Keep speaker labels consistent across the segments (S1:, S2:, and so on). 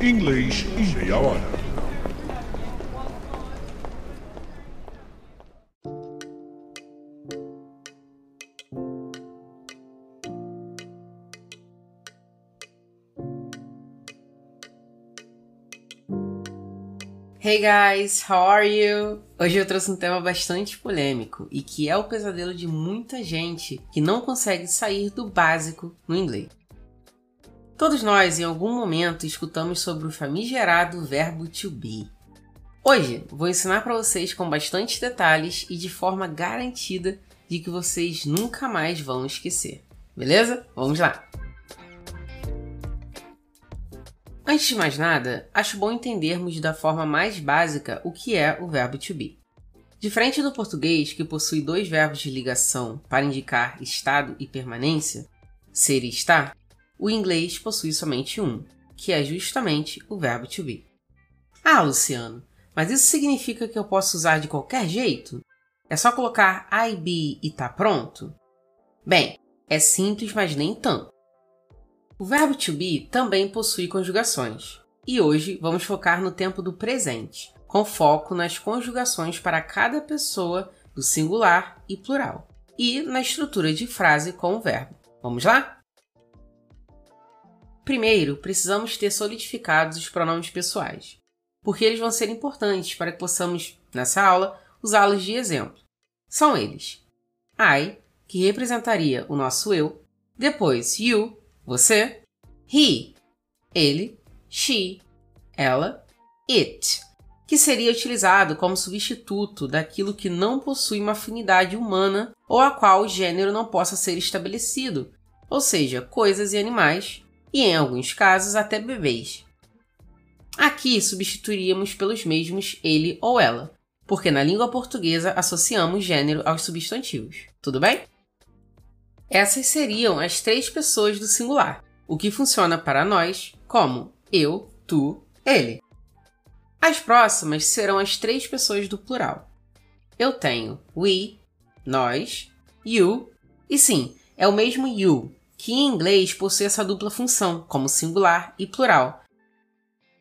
S1: Inglês em meia hora.
S2: Hey guys, how are you? Hoje eu trouxe um tema bastante polêmico e que é o pesadelo de muita gente que não consegue sair do básico no inglês. Todos nós, em algum momento, escutamos sobre o famigerado verbo to be. Hoje vou ensinar para vocês com bastante detalhes e de forma garantida de que vocês nunca mais vão esquecer. Beleza? Vamos lá! Antes de mais nada, acho bom entendermos da forma mais básica o que é o verbo to be. Diferente do português, que possui dois verbos de ligação para indicar estado e permanência, ser e estar, o inglês possui somente um, que é justamente o verbo to be. Ah, Luciano, mas isso significa que eu posso usar de qualquer jeito? É só colocar I be e tá pronto? Bem, é simples, mas nem tanto. O verbo to be também possui conjugações. E hoje vamos focar no tempo do presente, com foco nas conjugações para cada pessoa do singular e plural, e na estrutura de frase com o verbo. Vamos lá? Primeiro, precisamos ter solidificados os pronomes pessoais, porque eles vão ser importantes para que possamos, nessa aula, usá-los de exemplo. São eles: I, que representaria o nosso eu, depois you, você, he, ele, she, ela, it, que seria utilizado como substituto daquilo que não possui uma afinidade humana ou a qual o gênero não possa ser estabelecido, ou seja, coisas e animais, e em alguns casos até bebês. Aqui substituiríamos pelos mesmos ele ou ela, porque na língua portuguesa associamos gênero aos substantivos. Tudo bem? Essas seriam as três pessoas do singular, o que funciona para nós como eu, tu, ele. As próximas serão as três pessoas do plural. Eu tenho we, nós, you, e sim, é o mesmo you, que em inglês possui essa dupla função, como singular e plural.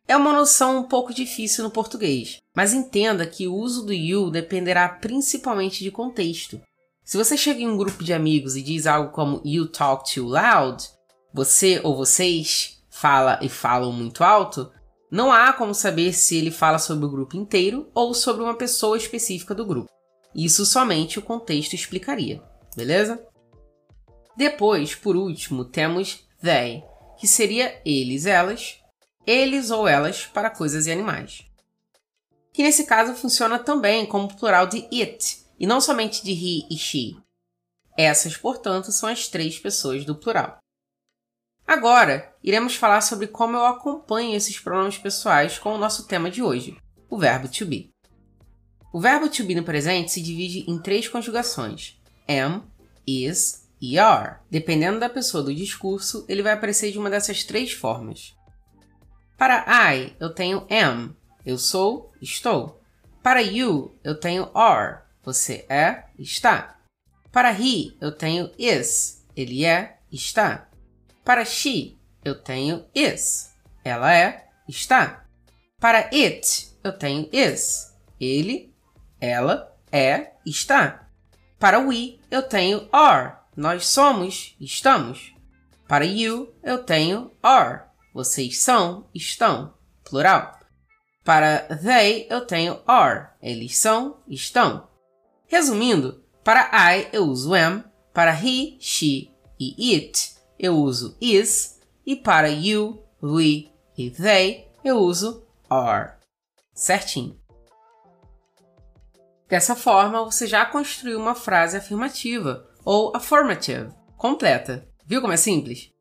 S2: É uma noção um pouco difícil no português, mas entenda que o uso do you dependerá principalmente de contexto. Se você chega em um grupo de amigos e diz algo como You talk too loud, você ou vocês fala e falam muito alto, não há como saber se ele fala sobre o grupo inteiro ou sobre uma pessoa específica do grupo. Isso somente o contexto explicaria, beleza? Depois, por último, temos they, que seria eles, elas, eles ou elas para coisas e animais. Que nesse caso funciona também como plural de it, e não somente de he e she. Essas, portanto, são as três pessoas do plural. Agora, iremos falar sobre como eu acompanho esses pronomes pessoais com o nosso tema de hoje, o verbo to be. O verbo to be no presente se divide em três conjugações: am, is e are. Dependendo da pessoa do discurso, ele vai aparecer de uma dessas três formas. Para I, eu tenho am, eu sou, estou. Para you, eu tenho are, você é, está. Para he, eu tenho is. Ele é, está. Para she, eu tenho is. Ela é, está. Para it, eu tenho is. Ele, ela, é, está. Para we, eu tenho are. Nós somos, estamos. Para you, eu tenho are. Vocês são, estão. Plural. Para they, eu tenho are. Eles são, estão. Resumindo, para I eu uso am, para he, she e it eu uso is, e para you, we e they eu uso are. Certinho. Dessa forma, você já construiu uma frase afirmativa, ou affirmative, completa. Viu como é simples?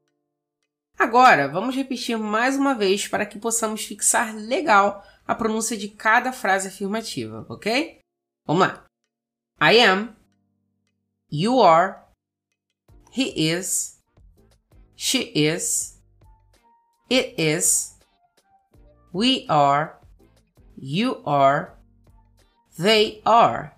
S2: Agora, vamos repetir mais uma vez para que possamos fixar legal a pronúncia de cada frase afirmativa, ok? Vamos lá! I am, you are, he is, she is, it is, we are, you are, they are.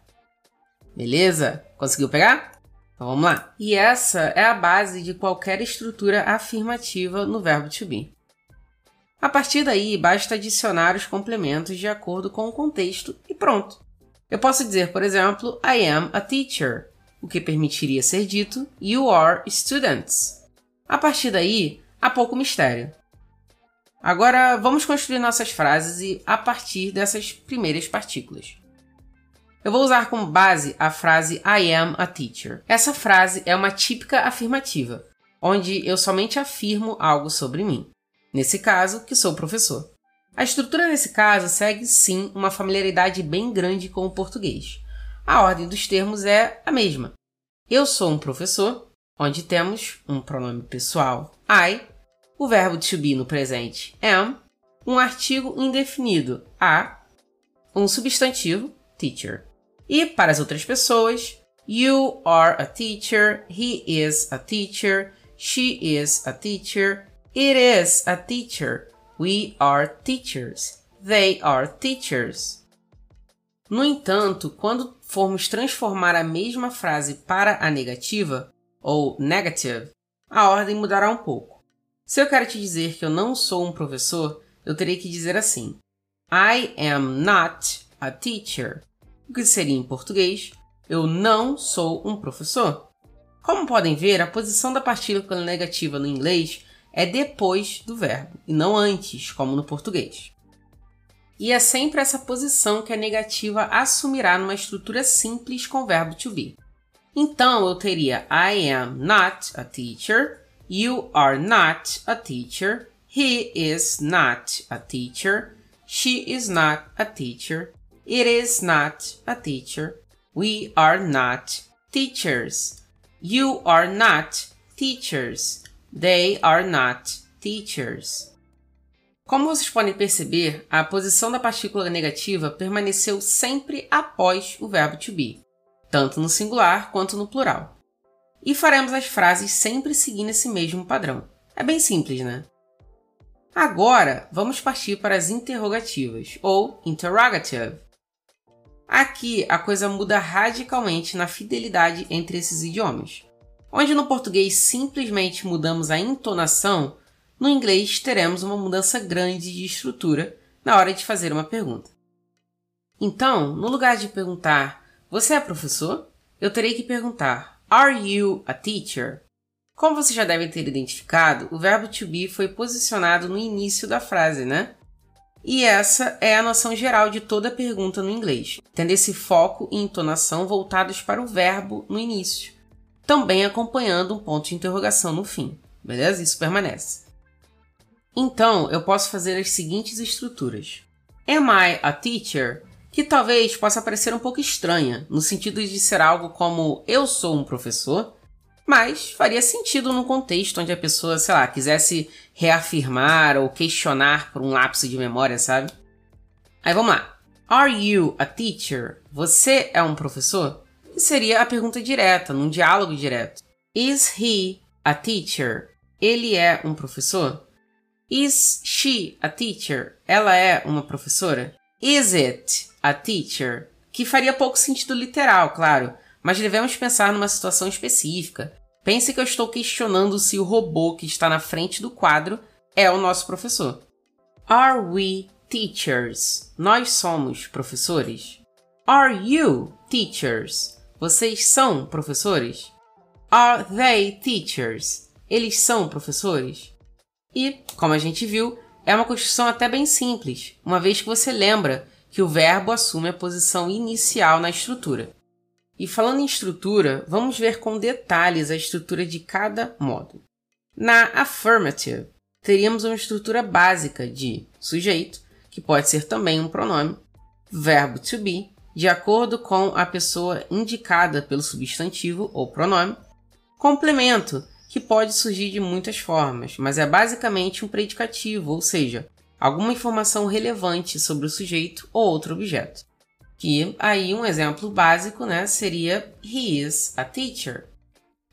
S2: Beleza? Conseguiu pegar? Então vamos lá. E essa é a base de qualquer estrutura afirmativa no verbo to be. A partir daí, basta adicionar os complementos de acordo com o contexto e pronto. Eu posso dizer, por exemplo, I am a teacher, o que permitiria ser dito You are students. A partir daí, há pouco mistério. Agora vamos construir nossas frases a partir dessas primeiras partículas. Eu vou usar como base a frase I am a teacher. Essa frase é uma típica afirmativa, onde eu somente afirmo algo sobre mim. Nesse caso, que sou professor. A estrutura nesse caso segue sim uma familiaridade bem grande com o português. A ordem dos termos é a mesma. Eu sou um professor, onde temos um pronome pessoal I, o verbo to be no presente am, um artigo indefinido a, um substantivo teacher. E para as outras pessoas, you are a teacher, he is a teacher, she is a teacher, it is a teacher, we are teachers, they are teachers. No entanto, quando formos transformar a mesma frase para a negativa, ou negative, a ordem mudará um pouco. Se eu quero te dizer que eu não sou um professor, eu terei que dizer assim: I am not a teacher o que seria em português: Eu não sou um professor. Como podem ver, a posição da partícula negativa no inglês é depois do verbo e não antes, como no português. E é sempre essa posição que a negativa assumirá numa estrutura simples com o verbo to be. Então eu teria I am not a teacher, you are not a teacher, he is not a teacher, she is not a teacher, It is not a teacher. We are not teachers. You are not teachers. They are not teachers. Como vocês podem perceber, a posição da partícula negativa permaneceu sempre após o verbo to be, tanto no singular quanto no plural. E faremos as frases sempre seguindo esse mesmo padrão. É bem simples, né? Agora, vamos partir para as interrogativas, ou interrogative. Aqui a coisa muda radicalmente na fidelidade entre esses idiomas. Onde no português simplesmente mudamos a entonação, no inglês teremos uma mudança grande de estrutura na hora de fazer uma pergunta. Então, no lugar de perguntar Você é professor? Eu terei que perguntar Are you a teacher? Como você já deve ter identificado, o verbo to be foi posicionado no início da frase, né? E essa é a noção geral de toda pergunta no inglês, tendo esse foco e entonação voltados para o verbo no início, também acompanhando um ponto de interrogação no fim, beleza? Isso permanece. Então, eu posso fazer as seguintes estruturas. Am I a teacher? Que talvez possa parecer um pouco estranha, no sentido de ser algo como eu sou um professor, mas faria sentido num contexto onde a pessoa, sei lá, quisesse reafirmar ou questionar por um lapso de memória, sabe? Aí vamos lá. Are you a teacher? Você é um professor? Que seria a pergunta direta, num diálogo direto. Is he a teacher? Ele é um professor? Is she a teacher? Ela é uma professora? Is it a teacher? Que faria pouco sentido literal, claro, mas devemos pensar numa situação específica. Pense que eu estou questionando se o robô que está na frente do quadro é o nosso professor. Are we teachers? Nós somos professores? Are you teachers? Vocês são professores? Are they teachers? Eles são professores? E, como a gente viu, é uma construção até bem simples, uma vez que você lembra que o verbo assume a posição inicial na estrutura. E falando em estrutura, vamos ver com detalhes a estrutura de cada módulo. Na affirmative, teríamos uma estrutura básica de sujeito, que pode ser também um pronome, verbo to be, de acordo com a pessoa indicada pelo substantivo ou pronome, complemento, que pode surgir de muitas formas, mas é basicamente um predicativo, ou seja, alguma informação relevante sobre o sujeito ou outro objeto que aí um exemplo básico né, seria He is a teacher.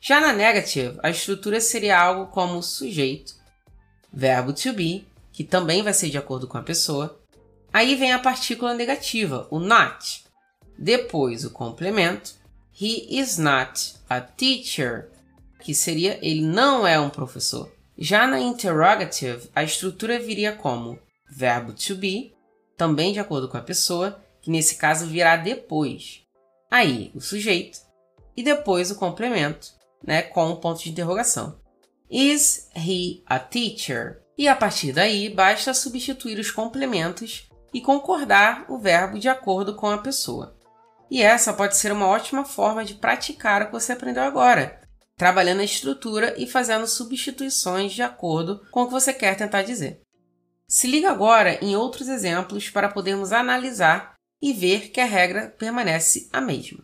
S2: Já na negative, a estrutura seria algo como sujeito, verbo to be, que também vai ser de acordo com a pessoa. Aí vem a partícula negativa, o not. Depois o complemento, He is not a teacher, que seria ele não é um professor. Já na interrogative, a estrutura viria como verbo to be, também de acordo com a pessoa, que nesse caso virá depois. Aí, o sujeito e depois o complemento, né, com o ponto de interrogação. Is he a teacher? E a partir daí, basta substituir os complementos e concordar o verbo de acordo com a pessoa. E essa pode ser uma ótima forma de praticar o que você aprendeu agora, trabalhando a estrutura e fazendo substituições de acordo com o que você quer tentar dizer. Se liga agora em outros exemplos para podermos analisar e ver que a regra permanece a mesma.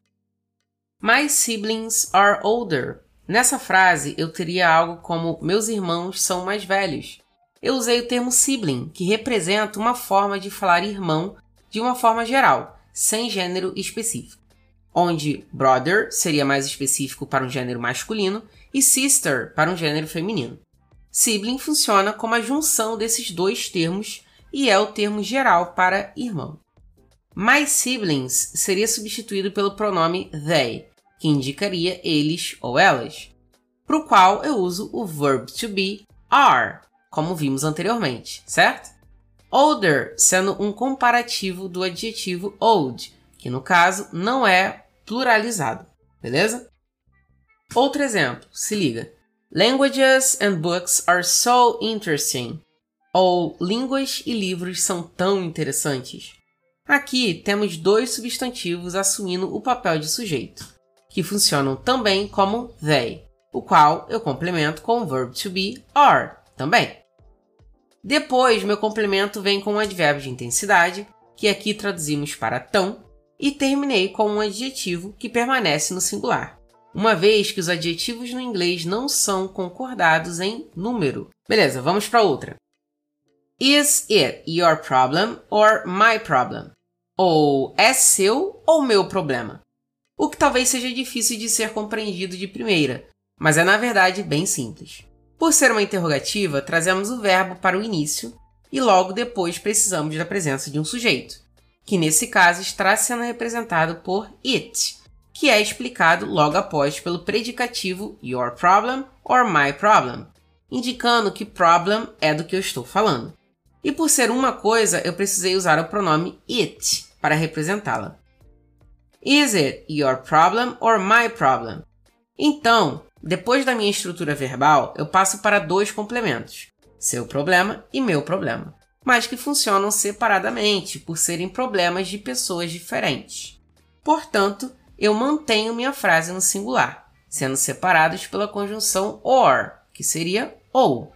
S2: My siblings are older. Nessa frase eu teria algo como meus irmãos são mais velhos. Eu usei o termo sibling, que representa uma forma de falar irmão de uma forma geral, sem gênero específico onde brother seria mais específico para um gênero masculino e sister para um gênero feminino. Sibling funciona como a junção desses dois termos e é o termo geral para irmão. My siblings seria substituído pelo pronome they, que indicaria eles ou elas, para o qual eu uso o verb to be are, como vimos anteriormente, certo? Older sendo um comparativo do adjetivo old, que no caso não é pluralizado, beleza? Outro exemplo, se liga. Languages and books are so interesting. Ou línguas e livros são tão interessantes. Aqui temos dois substantivos assumindo o papel de sujeito, que funcionam também como they, o qual eu complemento com o verb to be are também. Depois, meu complemento vem com um advérbio de intensidade, que aqui traduzimos para tão, e terminei com um adjetivo que permanece no singular, uma vez que os adjetivos no inglês não são concordados em número. Beleza, vamos para outra. Is it your problem or my problem? Ou é seu ou meu problema? O que talvez seja difícil de ser compreendido de primeira, mas é na verdade bem simples. Por ser uma interrogativa, trazemos o verbo para o início e logo depois precisamos da presença de um sujeito que nesse caso está sendo representado por it, que é explicado logo após pelo predicativo your problem or my problem, indicando que problem é do que eu estou falando. E por ser uma coisa, eu precisei usar o pronome it para representá-la. Is it your problem or my problem? Então, depois da minha estrutura verbal, eu passo para dois complementos: seu problema e meu problema mas que funcionam separadamente por serem problemas de pessoas diferentes. Portanto, eu mantenho minha frase no singular, sendo separados pela conjunção or, que seria ou.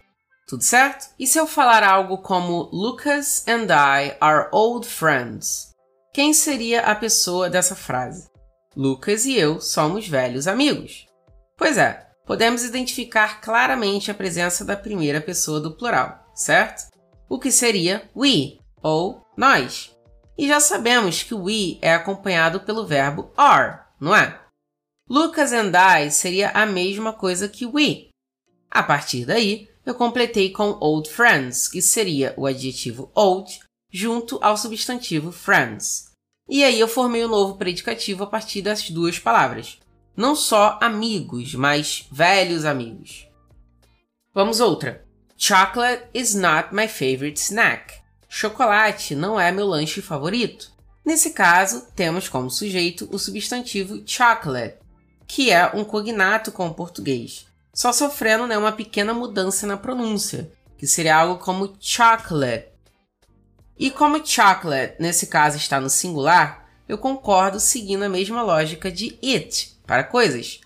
S2: Tudo certo? E se eu falar algo como Lucas and I are old friends? Quem seria a pessoa dessa frase? Lucas e eu somos velhos amigos. Pois é, podemos identificar claramente a presença da primeira pessoa do plural, certo? o que seria we ou nós. E já sabemos que we é acompanhado pelo verbo are, não é? Lucas and I seria a mesma coisa que we. A partir daí, eu completei com old friends, que seria o adjetivo old junto ao substantivo friends. E aí eu formei um novo predicativo a partir das duas palavras. Não só amigos, mas velhos amigos. Vamos outra. Chocolate is not my favorite snack. Chocolate não é meu lanche favorito. Nesse caso, temos como sujeito o substantivo chocolate, que é um cognato com o português, só sofrendo né, uma pequena mudança na pronúncia, que seria algo como chocolate. E como chocolate, nesse caso, está no singular, eu concordo seguindo a mesma lógica de it para coisas.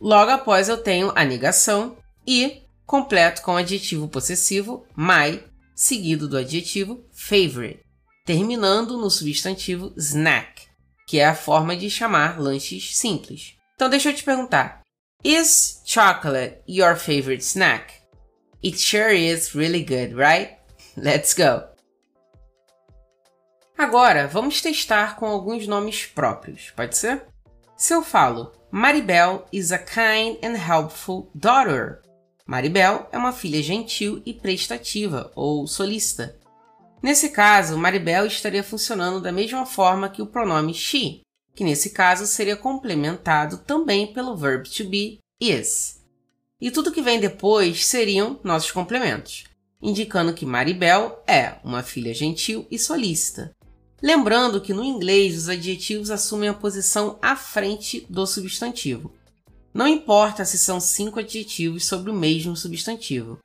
S2: Logo após eu tenho a negação e completo com o adjetivo possessivo my, seguido do adjetivo favorite, terminando no substantivo snack, que é a forma de chamar lanches simples. Então deixa eu te perguntar: Is chocolate your favorite snack? It sure is really good, right? Let's go! Agora, vamos testar com alguns nomes próprios, pode ser? Se eu falo Maribel is a kind and helpful daughter, Maribel é uma filha gentil e prestativa, ou solícita. Nesse caso, Maribel estaria funcionando da mesma forma que o pronome she, que nesse caso seria complementado também pelo verb to be is. E tudo que vem depois seriam nossos complementos, indicando que Maribel é uma filha gentil e solícita. Lembrando que no inglês os adjetivos assumem a posição à frente do substantivo. Não importa se são cinco adjetivos sobre o mesmo substantivo.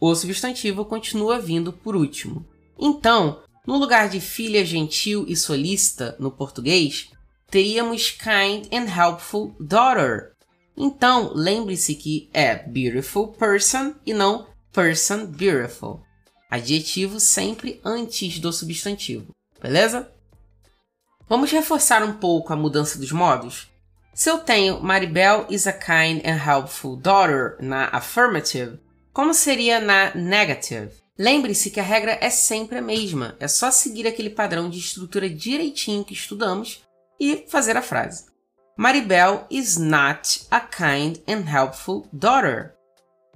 S2: O substantivo continua vindo por último. Então, no lugar de filha gentil e solícita no português, teríamos kind and helpful daughter. Então, lembre-se que é beautiful person e não person beautiful. Adjetivo sempre antes do substantivo, beleza? Vamos reforçar um pouco a mudança dos modos? Se eu tenho Maribel is a kind and helpful daughter na affirmative, como seria na negative? Lembre-se que a regra é sempre a mesma, é só seguir aquele padrão de estrutura direitinho que estudamos e fazer a frase. Maribel is not a kind and helpful daughter.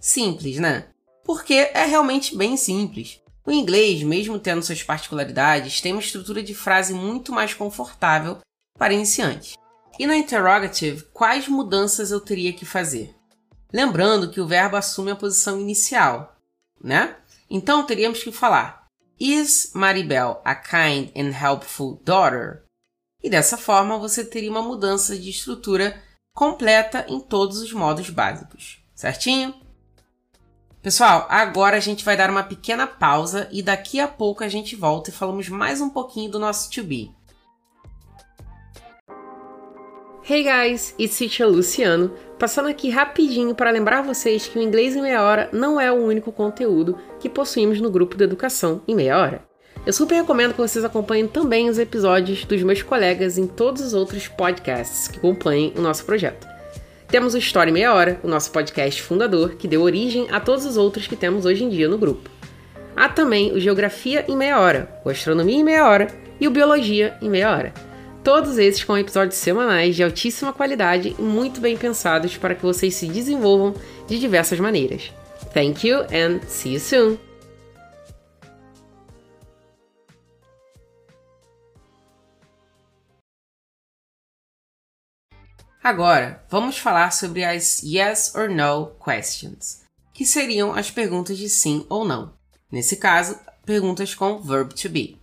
S2: Simples, né? Porque é realmente bem simples. O inglês, mesmo tendo suas particularidades, tem uma estrutura de frase muito mais confortável para iniciantes. E na interrogative, quais mudanças eu teria que fazer? Lembrando que o verbo assume a posição inicial, né? Então teríamos que falar: Is Maribel a kind and helpful daughter? E dessa forma você teria uma mudança de estrutura completa em todos os modos básicos, certinho? Pessoal, agora a gente vai dar uma pequena pausa e daqui a pouco a gente volta e falamos mais um pouquinho do nosso to be. Hey guys, it's teacher Luciano, passando aqui rapidinho para lembrar vocês que o Inglês em Meia Hora não é o único conteúdo que possuímos no grupo de educação em meia hora. Eu super recomendo que vocês acompanhem também os episódios dos meus colegas em todos os outros podcasts que acompanhem o nosso projeto. Temos o História em Meia Hora, o nosso podcast fundador, que deu origem a todos os outros que temos hoje em dia no grupo. Há também o Geografia em Meia Hora, o Astronomia em Meia Hora e o Biologia em Meia Hora Todos esses com episódios semanais de altíssima qualidade e muito bem pensados para que vocês se desenvolvam de diversas maneiras. Thank you and see you soon! Agora, vamos falar sobre as yes or no questions, que seriam as perguntas de sim ou não. Nesse caso, perguntas com verb to be.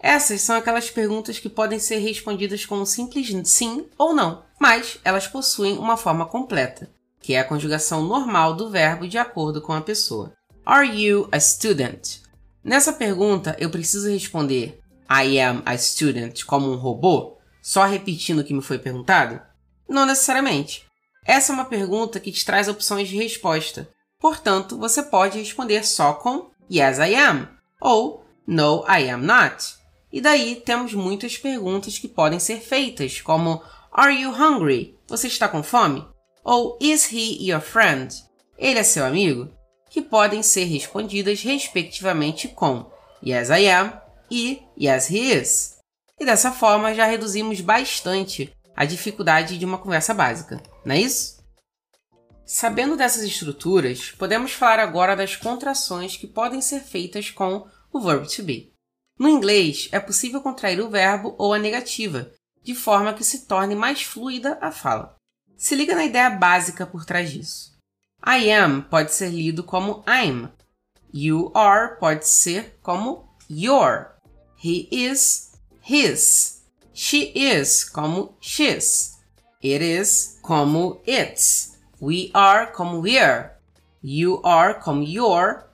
S2: Essas são aquelas perguntas que podem ser respondidas com um simples sim ou não, mas elas possuem uma forma completa, que é a conjugação normal do verbo de acordo com a pessoa. Are you a student? Nessa pergunta, eu preciso responder I am a student como um robô, só repetindo o que me foi perguntado? Não necessariamente. Essa é uma pergunta que te traz opções de resposta. Portanto, você pode responder só com Yes, I am ou No, I am not. E daí temos muitas perguntas que podem ser feitas, como Are you hungry? Você está com fome? Ou Is he your friend? Ele é seu amigo? Que podem ser respondidas respectivamente com Yes I am e Yes he is. E dessa forma já reduzimos bastante a dificuldade de uma conversa básica, não é isso? Sabendo dessas estruturas, podemos falar agora das contrações que podem ser feitas com o verbo to be. No inglês, é possível contrair o verbo ou a negativa, de forma que se torne mais fluida a fala. Se liga na ideia básica por trás disso. I am pode ser lido como I'm. You are pode ser como your. He is his. She is como she's. It is como it's. We are como we're. You are como your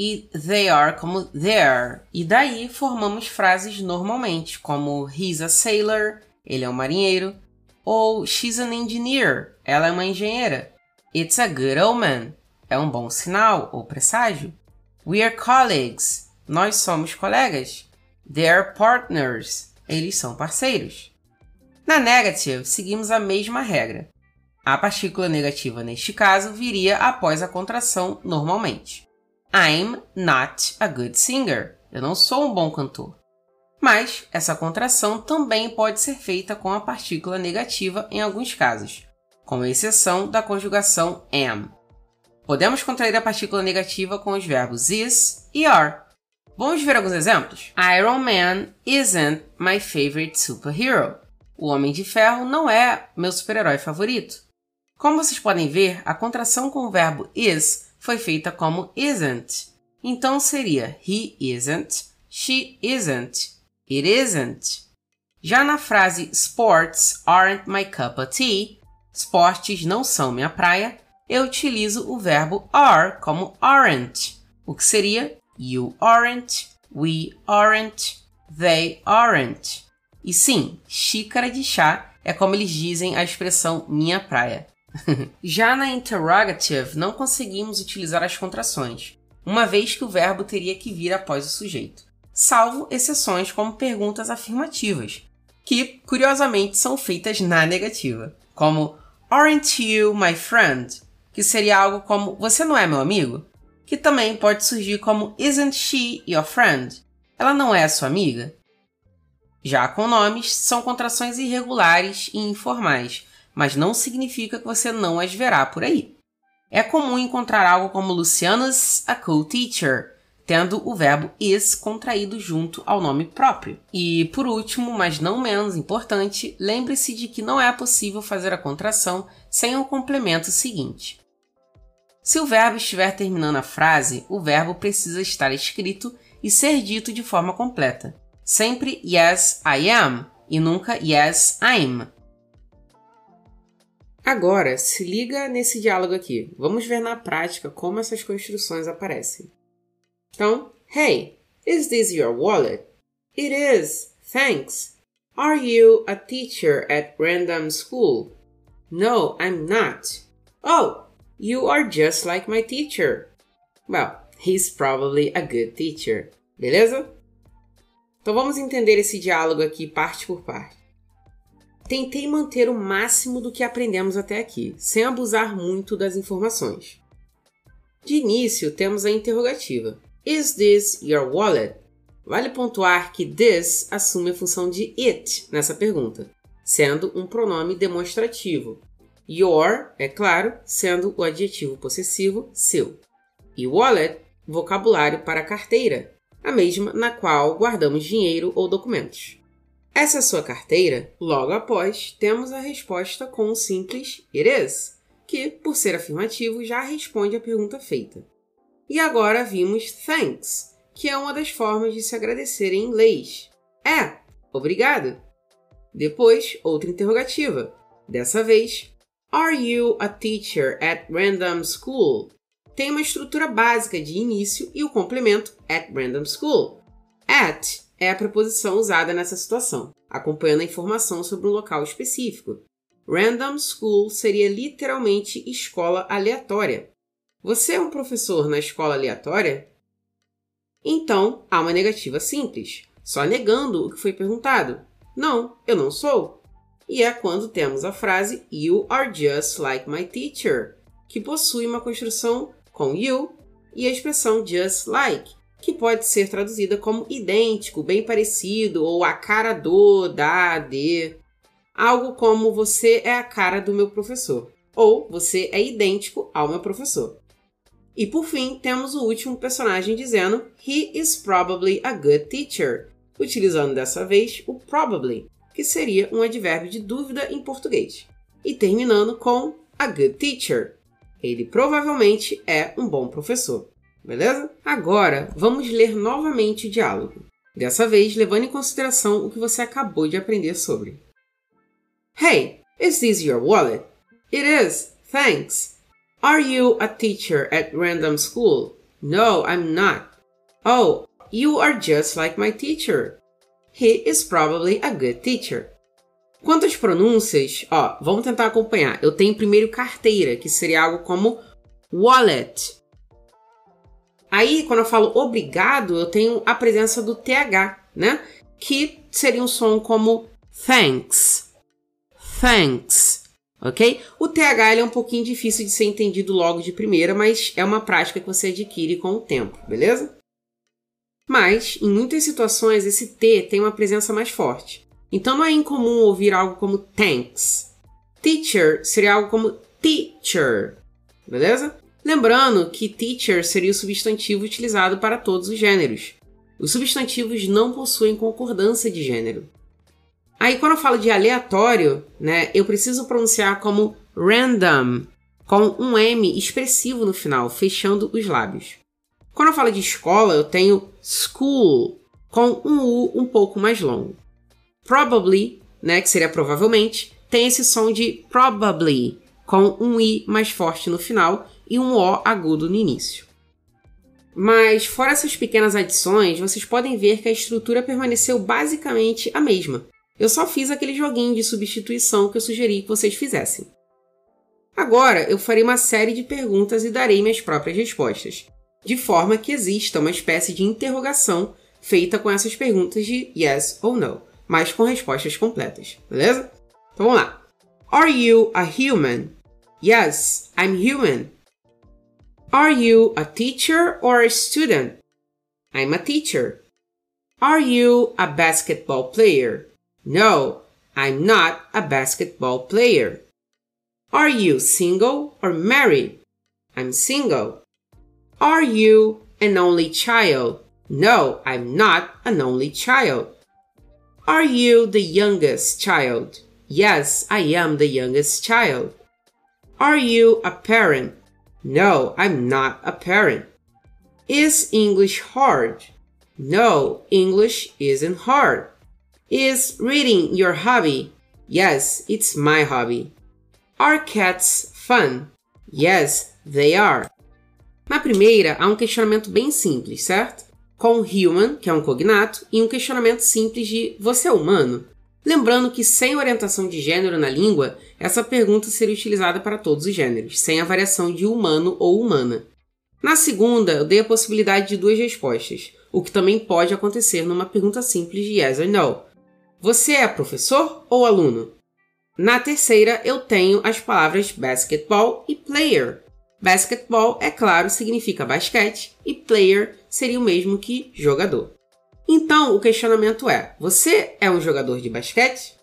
S2: e they are como there. E daí formamos frases normalmente, como he's a sailor, ele é um marinheiro, ou she's an engineer, ela é uma engenheira. It's a good omen, é um bom sinal ou presságio. We are colleagues, nós somos colegas. They're partners, eles são parceiros. Na negative, seguimos a mesma regra. A partícula negativa neste caso viria após a contração normalmente. I'm not a good singer. Eu não sou um bom cantor. Mas essa contração também pode ser feita com a partícula negativa em alguns casos, com exceção da conjugação am. Podemos contrair a partícula negativa com os verbos is e are. Vamos ver alguns exemplos? Iron Man isn't my favorite superhero. O Homem de Ferro não é meu super-herói favorito. Como vocês podem ver, a contração com o verbo is foi feita como isn't. Então seria he isn't, she isn't, it isn't. Já na frase sports aren't my cup of tea, esportes não são minha praia, eu utilizo o verbo are como aren't, o que seria you aren't, we aren't, they aren't. E sim, xícara de chá é como eles dizem a expressão minha praia. Já na interrogative, não conseguimos utilizar as contrações, uma vez que o verbo teria que vir após o sujeito, salvo exceções como perguntas afirmativas, que, curiosamente, são feitas na negativa, como Aren't you my friend? que seria algo como Você não é meu amigo? Que também pode surgir como Isn't she your friend? Ela não é sua amiga? Já com nomes, são contrações irregulares e informais, mas não significa que você não as verá por aí. É comum encontrar algo como Luciana's a cool teacher, tendo o verbo is contraído junto ao nome próprio. E por último, mas não menos importante, lembre-se de que não é possível fazer a contração sem o complemento seguinte. Se o verbo estiver terminando a frase, o verbo precisa estar escrito e ser dito de forma completa. Sempre yes, I am e nunca yes, I'm. Agora, se liga nesse diálogo aqui. Vamos ver na prática como essas construções aparecem. Então, hey, is this your wallet? It is, thanks. Are you a teacher at random school? No, I'm not. Oh, you are just like my teacher. Well, he's probably a good teacher. Beleza? Então vamos entender esse diálogo aqui parte por parte. Tentei manter o máximo do que aprendemos até aqui, sem abusar muito das informações. De início, temos a interrogativa: Is this your wallet? Vale pontuar que this assume a função de it nessa pergunta, sendo um pronome demonstrativo. Your, é claro, sendo o adjetivo possessivo seu. E wallet, vocabulário para carteira, a mesma na qual guardamos dinheiro ou documentos. Essa é sua carteira? Logo após, temos a resposta com o simples it is, que, por ser afirmativo, já responde à pergunta feita. E agora vimos thanks, que é uma das formas de se agradecer em inglês. É, obrigado. Depois, outra interrogativa. Dessa vez, Are you a teacher at random school? Tem uma estrutura básica de início e o complemento at random school. At é a preposição usada nessa situação, acompanhando a informação sobre um local específico. Random school seria literalmente escola aleatória. Você é um professor na escola aleatória? Então, há uma negativa simples, só negando o que foi perguntado. Não, eu não sou. E é quando temos a frase You are just like my teacher, que possui uma construção com you e a expressão just like, que pode ser traduzida como idêntico, bem parecido, ou a cara do, da, de. Algo como você é a cara do meu professor, ou você é idêntico ao meu professor. E por fim, temos o último personagem dizendo He is probably a good teacher, utilizando dessa vez o probably, que seria um advérbio de dúvida em português, e terminando com a good teacher. Ele provavelmente é um bom professor. Beleza? Agora, vamos ler novamente o diálogo. Dessa vez, levando em consideração o que você acabou de aprender sobre. Hey, is this your wallet? It is, thanks. Are you a teacher at random school? No, I'm not. Oh, you are just like my teacher. He is probably a good teacher. Quanto às pronúncias, ó, vamos tentar acompanhar. Eu tenho primeiro carteira, que seria algo como wallet. Aí, quando eu falo obrigado, eu tenho a presença do TH, né? Que seria um som como thanks. Thanks. Ok? O TH é um pouquinho difícil de ser entendido logo de primeira, mas é uma prática que você adquire com o tempo, beleza? Mas, em muitas situações, esse T tem uma presença mais forte. Então não é incomum ouvir algo como thanks. Teacher seria algo como teacher, beleza? Lembrando que teacher seria o substantivo utilizado para todos os gêneros. Os substantivos não possuem concordância de gênero. Aí, quando eu falo de aleatório, né, eu preciso pronunciar como random, com um M expressivo no final, fechando os lábios. Quando eu falo de escola, eu tenho school, com um U um pouco mais longo. Probably, né, que seria provavelmente, tem esse som de probably, com um I mais forte no final e um O agudo no início. Mas, fora essas pequenas adições, vocês podem ver que a estrutura permaneceu basicamente a mesma. Eu só fiz aquele joguinho de substituição que eu sugeri que vocês fizessem. Agora eu farei uma série de perguntas e darei minhas próprias respostas, de forma que exista uma espécie de interrogação feita com essas perguntas de yes ou no, mas com respostas completas, beleza? Então vamos lá. Are you a human? Yes, I'm human. Are you a teacher or a student? I'm a teacher. Are you a basketball player? No, I'm not a basketball player. Are you single or married? I'm single. Are you an only child? No, I'm not an only child. Are you the youngest child? Yes, I am the youngest child. Are you a parent? No, I'm not a parent. Is English hard? No, English isn't hard. Is reading your hobby? Yes, it's my hobby. Are cats fun? Yes, they are. Na primeira, há um questionamento bem simples, certo? Com human, que é um cognato, e um questionamento simples de você é humano? Lembrando que sem orientação de gênero na língua, essa pergunta seria utilizada para todos os gêneros, sem a variação de humano ou humana. Na segunda, eu dei a possibilidade de duas respostas, o que também pode acontecer numa pergunta simples de yes or no. Você é professor ou aluno? Na terceira, eu tenho as palavras basketball e player. Basketball, é claro, significa basquete e player seria o mesmo que jogador. Então, o questionamento é: você é um jogador de basquete?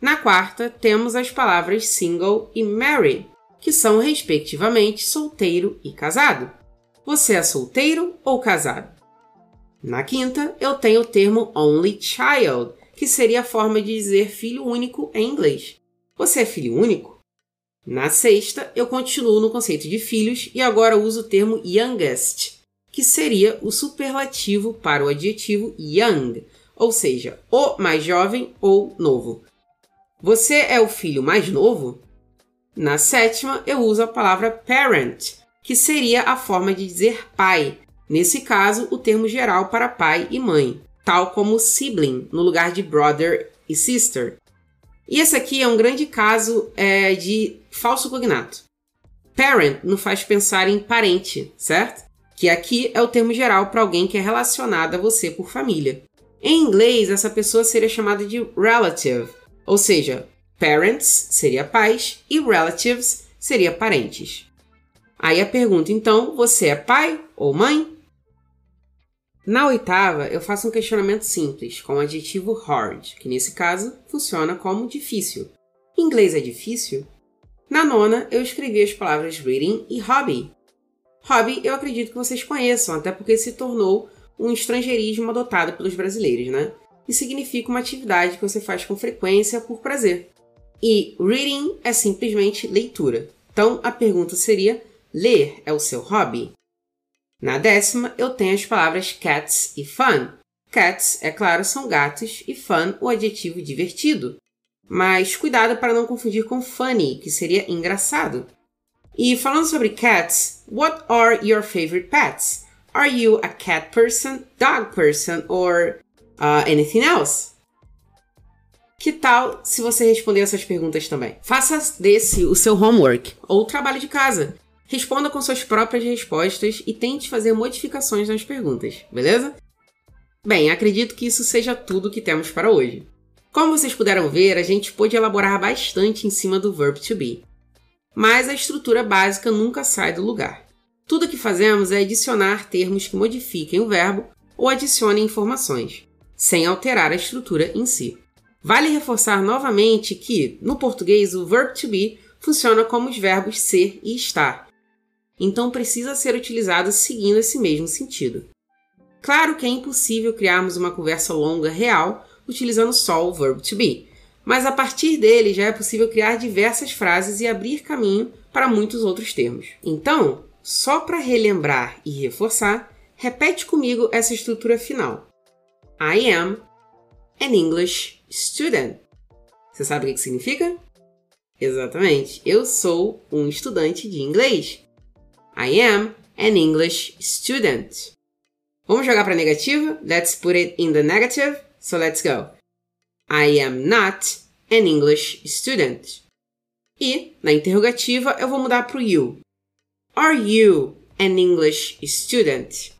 S2: Na quarta, temos as palavras single e married, que são respectivamente solteiro e casado. Você é solteiro ou casado? Na quinta, eu tenho o termo only child, que seria a forma de dizer filho único em inglês. Você é filho único? Na sexta, eu continuo no conceito de filhos e agora uso o termo youngest, que seria o superlativo para o adjetivo young, ou seja, o mais jovem ou novo. Você é o filho mais novo? Na sétima, eu uso a palavra parent, que seria a forma de dizer pai, nesse caso, o termo geral para pai e mãe tal como sibling, no lugar de brother e sister. E esse aqui é um grande caso é, de falso cognato. Parent nos faz pensar em parente, certo? Que aqui é o termo geral para alguém que é relacionado a você por família. Em inglês, essa pessoa seria chamada de relative, ou seja, parents seria pais e relatives seria parentes. Aí a pergunta, então, você é pai ou mãe? Na oitava, eu faço um questionamento simples, com o adjetivo hard, que nesse caso funciona como difícil. Em inglês é difícil? Na nona, eu escrevi as palavras reading e hobby. Hobby eu acredito que vocês conheçam, até porque se tornou um estrangeirismo adotado pelos brasileiros, né? E significa uma atividade que você faz com frequência por prazer. E reading é simplesmente leitura. Então a pergunta seria: ler é o seu hobby? Na décima, eu tenho as palavras cats e fun. Cats, é claro, são gatos e fun, o adjetivo divertido. Mas cuidado para não confundir com funny, que seria engraçado. E falando sobre cats, what are your favorite pets? Are you a cat person, dog person or uh, anything else? Que tal se você responder essas perguntas também? Faça desse o seu homework ou trabalho de casa. Responda com suas próprias respostas e tente fazer modificações nas perguntas, beleza? Bem, acredito que isso seja tudo que temos para hoje. Como vocês puderam ver, a gente pôde elaborar bastante em cima do verb to be. Mas a estrutura básica nunca sai do lugar. Tudo que fazemos é adicionar termos que modifiquem o verbo ou adicionem informações, sem alterar a estrutura em si. Vale reforçar novamente que, no português, o verb to be funciona como os verbos ser e estar, então precisa ser utilizado seguindo esse mesmo sentido. Claro que é impossível criarmos uma conversa longa real utilizando só o verb to be, mas a partir dele já é possível criar diversas frases e abrir caminho para muitos outros termos. Então, só para relembrar e reforçar, repete comigo essa estrutura final. I am an English student. Você sabe o que significa? Exatamente, eu sou um estudante de inglês. I am an English student. Vamos jogar para negativa? Let's put it in the negative. So let's go. I am not an English student. E, na interrogativa, eu vou mudar para o you. Are you an English student?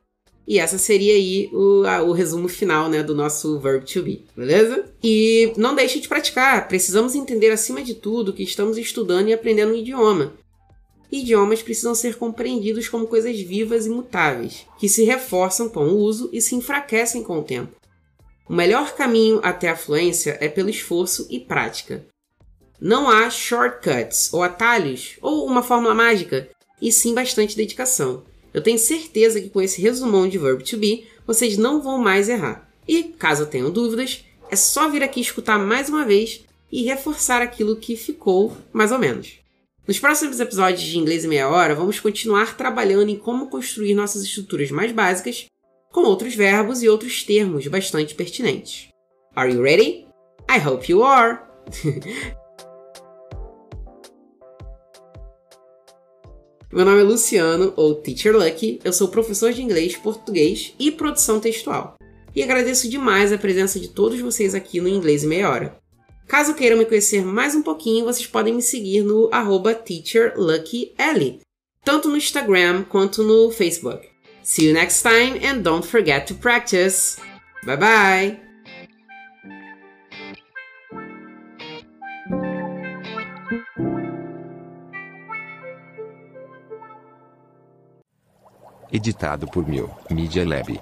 S2: E essa seria aí o, a, o resumo final né, do nosso verb to be, beleza? E não deixe de praticar. Precisamos entender acima de tudo que estamos estudando e aprendendo um idioma. Idiomas precisam ser compreendidos como coisas vivas e mutáveis, que se reforçam com o uso e se enfraquecem com o tempo. O melhor caminho até a fluência é pelo esforço e prática. Não há shortcuts ou atalhos ou uma fórmula mágica, e sim bastante dedicação. Eu tenho certeza que com esse resumão de verb to be, vocês não vão mais errar. E, caso tenham dúvidas, é só vir aqui escutar mais uma vez e reforçar aquilo que ficou mais ou menos. Nos próximos episódios de Inglês em Meia Hora, vamos continuar trabalhando em como construir nossas estruturas mais básicas com outros verbos e outros termos bastante pertinentes. Are you ready? I hope you are! Meu nome é Luciano, ou Teacher Lucky, eu sou professor de inglês, português e produção textual. E agradeço demais a presença de todos vocês aqui no Inglês em Meia Hora. Caso queiram me conhecer mais um pouquinho, vocês podem me seguir no teacherluckyl, tanto no Instagram quanto no Facebook. See you next time and don't forget to practice. Bye bye!
S3: Editado por Mil Media Lab.